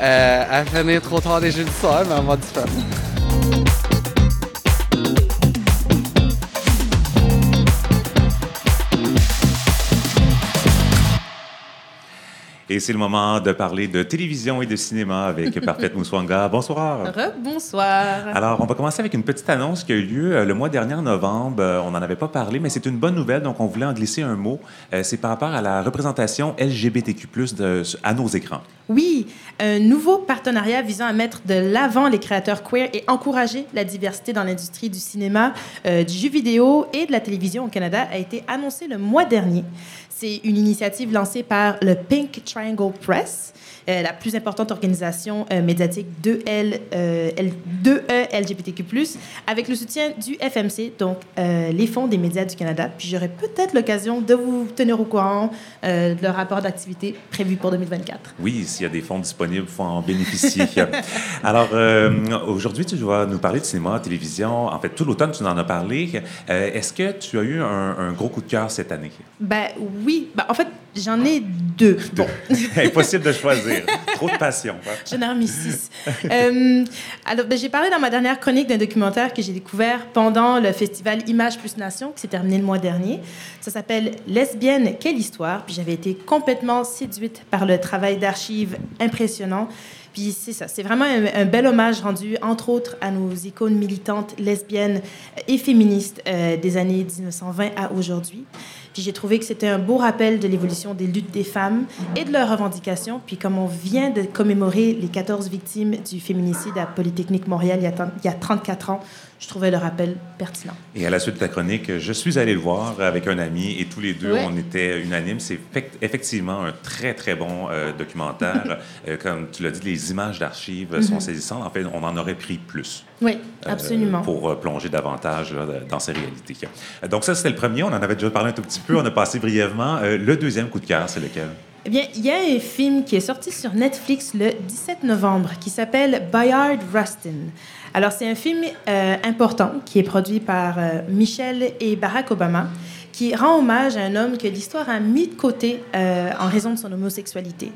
euh, à finir trop tard des jeux du soir, mais on va du. Et c'est le moment de parler de télévision et de cinéma avec Parfaite Mouswanga. Bonsoir. bonsoir. Alors, on va commencer avec une petite annonce qui a eu lieu euh, le mois dernier en novembre. Euh, on n'en avait pas parlé, mais c'est une bonne nouvelle, donc on voulait en glisser un mot. Euh, c'est par rapport à la représentation LGBTQ+, de, à nos écrans. Oui, un nouveau partenariat visant à mettre de l'avant les créateurs queer et encourager la diversité dans l'industrie du cinéma, du jeu vidéo et de la télévision au Canada a été annoncé le mois dernier. C'est une initiative lancée par le Pink Triangle Press, euh, la plus importante organisation euh, médiatique de L, euh, de e LGBTQ+, avec le soutien du FMC, donc les fonds des médias du Canada. Puis j'aurai peut-être l'occasion de vous tenir au courant de leur rapport d'activité prévu pour 2024. Oui, s'il y a des fonds disponibles, il faut en bénéficier. Alors, aujourd'hui, tu vas nous parler de cinéma, télévision. En fait, tout l'automne, tu en as parlé. Est-ce que tu as eu un, un, gros coup de cœur cette année? Ben oui. Ben, en fait, J'en ai deux. Bon. Impossible de choisir. Trop de passion. hein. J'en ai remis six. Euh, alors, ben, j'ai parlé dans ma dernière chronique d'un documentaire que j'ai découvert pendant le festival Images plus Nation, qui s'est terminé le mois dernier. Ça s'appelle Lesbienne, quelle histoire? Puis j'avais été complètement séduite par le travail d'archives impressionnant. Puis c'est ça, c'est vraiment un, un bel hommage rendu, entre autres, à nos icônes militantes lesbiennes et féministes euh, des années 1920 à aujourd'hui. J'ai trouvé que c'était un beau rappel de l'évolution des luttes des femmes et de leurs revendications. Puis comme on vient de commémorer les 14 victimes du féminicide à Polytechnique Montréal il y a 34 ans, je trouvais le rappel pertinent. Et à la suite de ta chronique, je suis allé le voir avec un ami et tous les deux, Ouais. on était unanimes. C'est effect- effectivement un très, très bon euh, documentaire. Euh, comme tu l'as dit, les images d'archives sont Mhm. saisissantes. En fait, on en aurait pris plus. Oui, euh, absolument. pour plonger davantage là, dans ces réalités. Donc ça, c'était le premier. On en avait déjà parlé un tout petit peu. On a passé brièvement. Le deuxième coup de cœur, c'est lequel? Eh bien, il y a un film qui est sorti sur Netflix le 17 novembre qui s'appelle Bayard Rustin. Alors, c'est un film euh, important qui est produit par euh, Michelle et Barack Obama qui rend hommage à un homme que l'histoire a mis de côté euh, en raison de son homosexualité.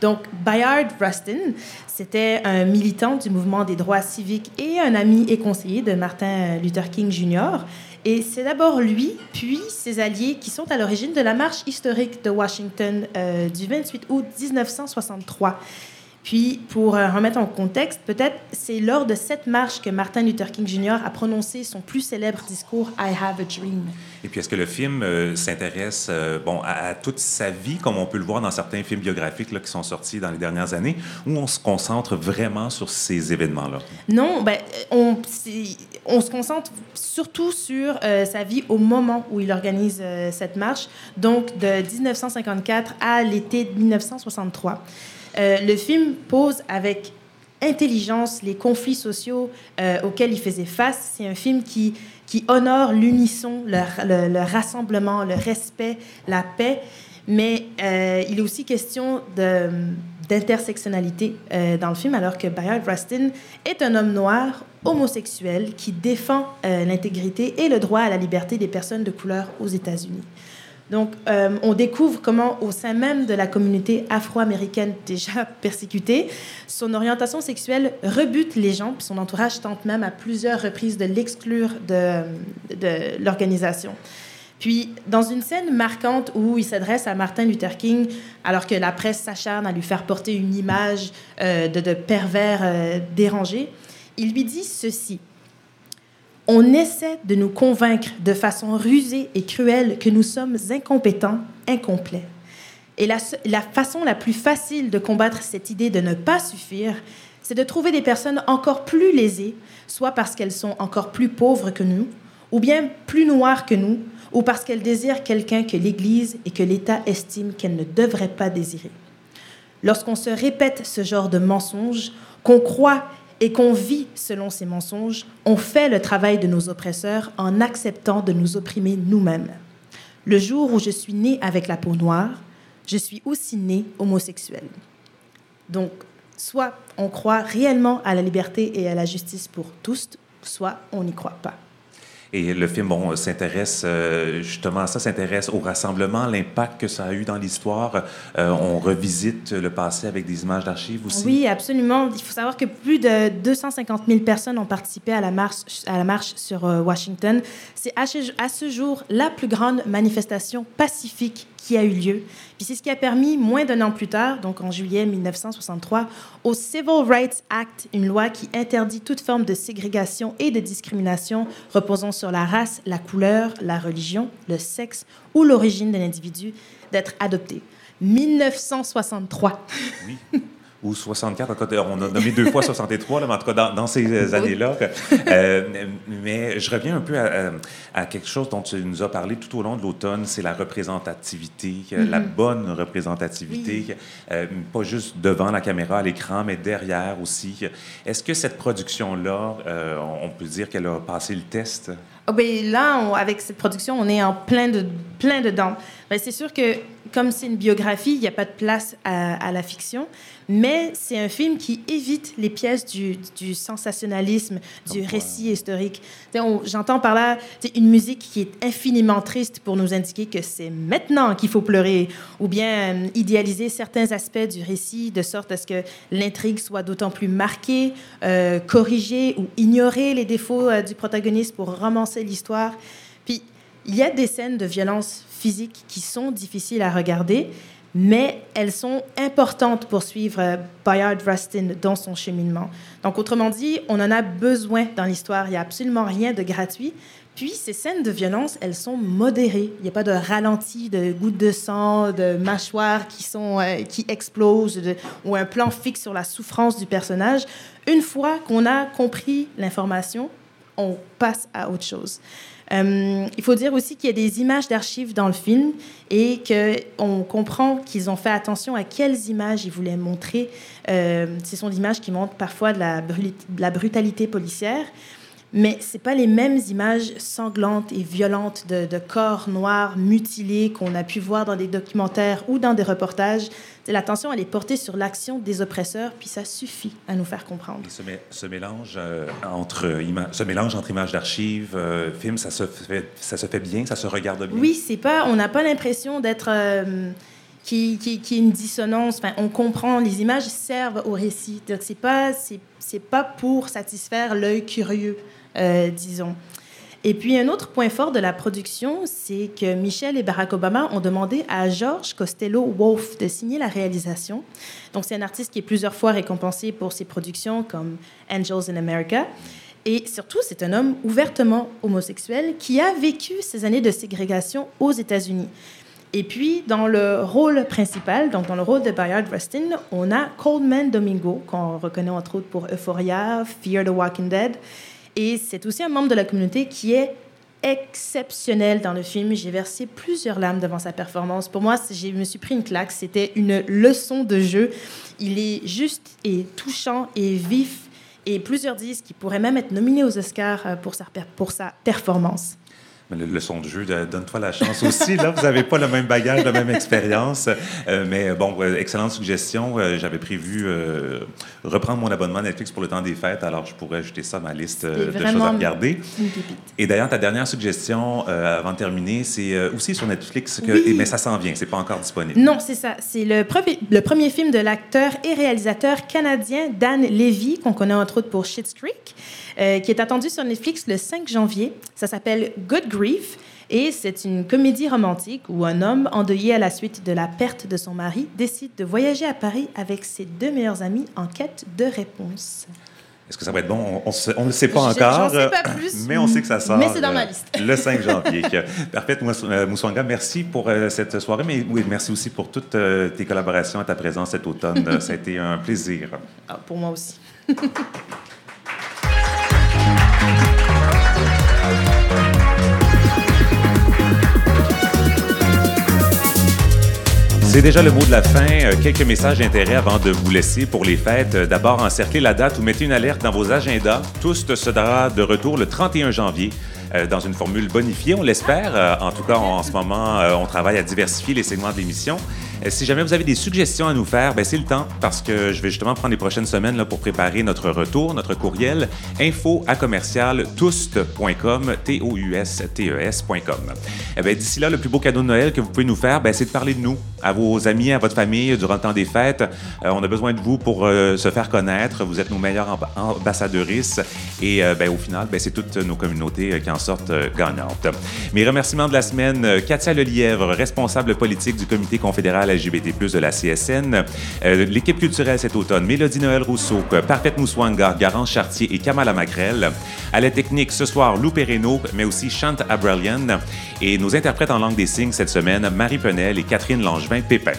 Donc, Bayard Rustin, c'était un militant du mouvement des droits civiques et un ami et conseiller de Martin Luther King Jr. Et c'est d'abord lui, puis ses alliés, qui sont à l'origine de la marche historique de Washington du 28 août 1963. Puis, pour euh, remettre en contexte, peut-être c'est lors de cette marche que Martin Luther King Jr. a prononcé son plus célèbre discours I Have a Dream. Et puis, est-ce que le film euh, s'intéresse euh, bon, à, à toute sa vie, comme on peut le voir dans certains films biographiques là, qui sont sortis dans les dernières années, ou on se concentre vraiment sur ces événements-là? Non, ben, on, se concentre surtout sur euh, sa vie au moment où il organise cette marche, donc de 1954 à l'été de 1963. Euh, le film pose avec intelligence les conflits sociaux euh, auxquels il faisait face. C'est un film qui, honore l'unisson, le, le- le rassemblement, le respect, la paix, mais euh, il est aussi question d'intersectionnalité dans le film, alors que Bayard Rustin est un homme noir homosexuel qui défend l'intégrité et le droit à la liberté des personnes de couleur aux États-Unis. Donc, euh, on découvre comment, au sein même de la communauté afro-américaine déjà persécutée, son orientation sexuelle rebute les gens, puis son entourage tente même à plusieurs reprises de l'exclure de, l'organisation. Puis, dans une scène marquante où il s'adresse à Martin Luther King, alors que la presse s'acharne à lui faire porter une image euh, de, de pervers euh, dérangé, il lui dit ceci. On essaie de nous convaincre de façon rusée et cruelle que nous sommes incompétents, incomplets. Et la, façon la plus facile de combattre cette idée de ne pas suffire, c'est de trouver des personnes encore plus lésées, soit parce qu'elles sont encore plus pauvres que nous, ou bien plus noires que nous, ou parce qu'elles désirent quelqu'un que l'Église et que l'État estiment qu'elles ne devraient pas désirer. Lorsqu'on se répète ce genre de mensonges, qu'on croit et qu'on vit selon ces mensonges, on fait le travail de nos oppresseurs en acceptant de nous opprimer nous-mêmes. Le jour où je suis née avec la peau noire, je suis aussi née homosexuelle. Donc, soit on croit réellement à la liberté et à la justice pour tous, soit on n'y croit pas. Et le film, s'intéresse euh, justement à ça, s'intéresse au rassemblement, l'impact que ça a eu dans l'histoire. Euh, on revisite le passé avec des images d'archives aussi. Oui, absolument. Il faut savoir que plus de 250 000 personnes ont participé à la marche, à la marche sur euh, Washington. C'est à ce, à ce jour la plus grande manifestation pacifique qui a eu lieu. Puis c'est ce qui a permis, moins d'un an plus tard, donc en juillet 1963, au Civil Rights Act, une loi qui interdit toute forme de ségrégation et de discrimination reposant sur la race, la couleur, la religion, le sexe ou l'origine d'un individu, d'être adopté. 1963. Oui. Ou 64, en tout cas, on a nommé deux fois 63, là, mais en tout cas, dans, dans ces euh, années-là. Euh, mais je reviens un peu à, à, quelque chose dont tu nous as parlé tout au long de l'automne, c'est la représentativité, Mhm. la bonne représentativité, euh, pas juste devant la caméra, à l'écran, mais derrière aussi. Est-ce que cette production-là, euh, on peut dire qu'elle a passé le test? Ben là, on- avec cette production, on est en plein, de, plein dedans. Ben, c'est sûr que comme c'est une biographie, il n'y a pas de place à, à la fiction, mais c'est un film qui évite les pièces du, du sensationnalisme, du récit historique. J'entends par là une musique qui est infiniment triste pour nous indiquer que c'est maintenant qu'il faut pleurer, ou bien euh, idéaliser certains aspects du récit de sorte à ce que l'intrigue soit d'autant plus marquée, euh, corriger ou ignorer les défauts euh, du protagoniste pour romancer l'histoire. Puis il y a des scènes de violence physique qui sont difficiles à regarder, mais elles sont importantes pour suivre euh, Bayard Rustin dans son cheminement. Donc, autrement dit, on en a besoin dans l'histoire. Il n'y a absolument rien de gratuit. Puis, ces scènes de violence, elles sont modérées. Il n'y a pas de ralenti, de gouttes de sang, de mâchoires qui, euh, explosent, ou un plan fixe sur la souffrance du personnage. Une fois qu'on a compris l'information, on passe à autre chose. Euh, il faut dire aussi qu'il y a des images d'archives dans le film et qu'on comprend qu'ils ont fait attention à quelles images ils voulaient montrer. Euh, ce sont des images qui montrent parfois de la, bruli- de la brutalité policière, mais ce pas les mêmes images sanglantes et violentes de, de corps noirs mutilés qu'on a pu voir dans des documentaires ou dans des reportages. C'est L'attention, elle est portée sur l'action des oppresseurs, puis ça suffit à nous faire comprendre. Et ce, mé- ce mélange, euh, entre, ce mélange entre images d'archives, euh, films, ça se, fait, ça se fait bien, ça se regarde bien? Oui, c'est pas, on n'a pas l'impression d'être euh, qui, qui, qui est une dissonance. Enfin, on comprend, les images servent au récit. C'est pas, c'est, c'est pas pour satisfaire l'œil curieux, euh, disons. Et puis, un autre point fort de la production, c'est que Michel et Barack Obama ont demandé à George Costello Wolf de signer la réalisation. Donc, c'est un artiste qui est plusieurs fois récompensé pour ses productions comme Angels in America. Et surtout, c'est un homme ouvertement homosexuel qui a vécu ces années de ségrégation aux États-Unis. Et puis, dans le rôle principal, donc dans le rôle de Bayard Rustin, on a Coleman Domingo, qu'on reconnaît entre autres pour Euphoria, Fear the Walking Dead. Et c'est aussi un membre de la communauté qui est exceptionnel dans le film. J'ai versé plusieurs larmes devant sa performance. Pour moi, je me suis pris une claque. C'était une leçon de jeu. Il est juste et touchant et vif. Et plusieurs disent qu'il pourrait même être nominé aux Oscars euh, pour sa, pour sa performance. Mais Le, le son de jeu, de- donne-toi la chance aussi. Là, vous n'avez pas le même bagage, la même expérience. Euh, mais bon, euh, excellente suggestion. Euh, J'avais prévu euh, reprendre mon abonnement Netflix pour le temps des fêtes, alors je pourrais ajouter ça à ma liste euh, de choses à regarder. une. Et d'ailleurs, ta dernière suggestion, euh, avant de terminer, c'est euh, aussi sur Netflix, que, Oui. mais ça s'en vient, c'est pas encore disponible. Non, c'est ça. C'est le, premier- le premier film de l'acteur et réalisateur canadien Dan Levy, qu'on connaît entre autres pour Schitt's Creek, euh, qui est attendu sur Netflix le 5 janvier. Ça s'appelle Good Grief et c'est une comédie romantique où un homme endeuillé à la suite de la perte de son mari décide de voyager à Paris avec ses deux meilleurs amis en quête de réponses. Est-ce que ça va être bon? On ne le sait pas encore. sais pas plus, Mais on sait que ça sort. mais c'est dans ma euh, liste. Le 5 janvier. Parfait. Euh, Mousswanga, merci pour cette soirée, mais oui, merci aussi pour toutes tes collaborations et ta présence cet automne. Ça a été un plaisir. Ah, pour moi aussi. C'est déjà le mot de la fin. Euh, Quelques messages d'intérêt avant de vous laisser pour les fêtes. Euh, D'abord, encerclez la date ou mettez une alerte dans vos agendas. Tous sera de retour le 31 janvier euh, dans une formule bonifiée, on l'espère. En tout cas, en ce moment, on travaille à diversifier les segments de l'émission. Euh, Si jamais vous avez des suggestions à nous faire, ben c'est le temps parce que je vais justement prendre les prochaines semaines pour préparer notre retour, notre courriel info à commercial toust.com, e. Eh ben, d'ici là, le plus beau cadeau de Noël que vous pouvez nous faire, ben, c'est de parler de nous à vos amis, à votre famille durant le temps des fêtes. Euh, on a besoin de vous pour euh, se faire connaître. Vous êtes nos meilleurs amb- et ben, au final, c'est toutes nos communautés qui en sortent gagnantes. Mes remerciements de la semaine, Katia Lelièvre, responsable politique du comité confédéral LGBT+, de la CSN, euh, l'équipe culturelle cet automne, Mélodie Noël Rousseau, euh, Parfaite Mousswanga, Garance Chartier et Kamala Magrel. À la technique, ce soir, Lou Perreno, mais aussi Chant Abralian. Et nos interprètes en langue des signes cette semaine, Marie Penel et Catherine Langevin-Pépin.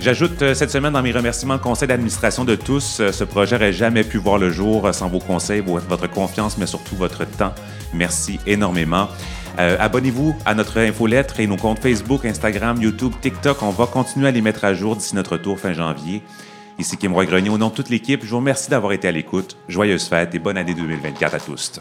J'ajoute euh, cette semaine dans mes remerciements le conseil d'administration de tous. Ce projet n'aurait jamais pu voir le jour sans vos conseils, vo- votre confiance, mais surtout votre temps. Merci énormément. Euh, Abonnez-vous à notre infolettre et nos comptes Facebook, Instagram, YouTube, TikTok. On va continuer à les mettre à jour d'ici notre retour fin janvier. Ici Kim Roy-Grenier, au nom de toute l'équipe, je vous remercie d'avoir été à l'écoute. Joyeuses fêtes et bonne année 2024 à tous.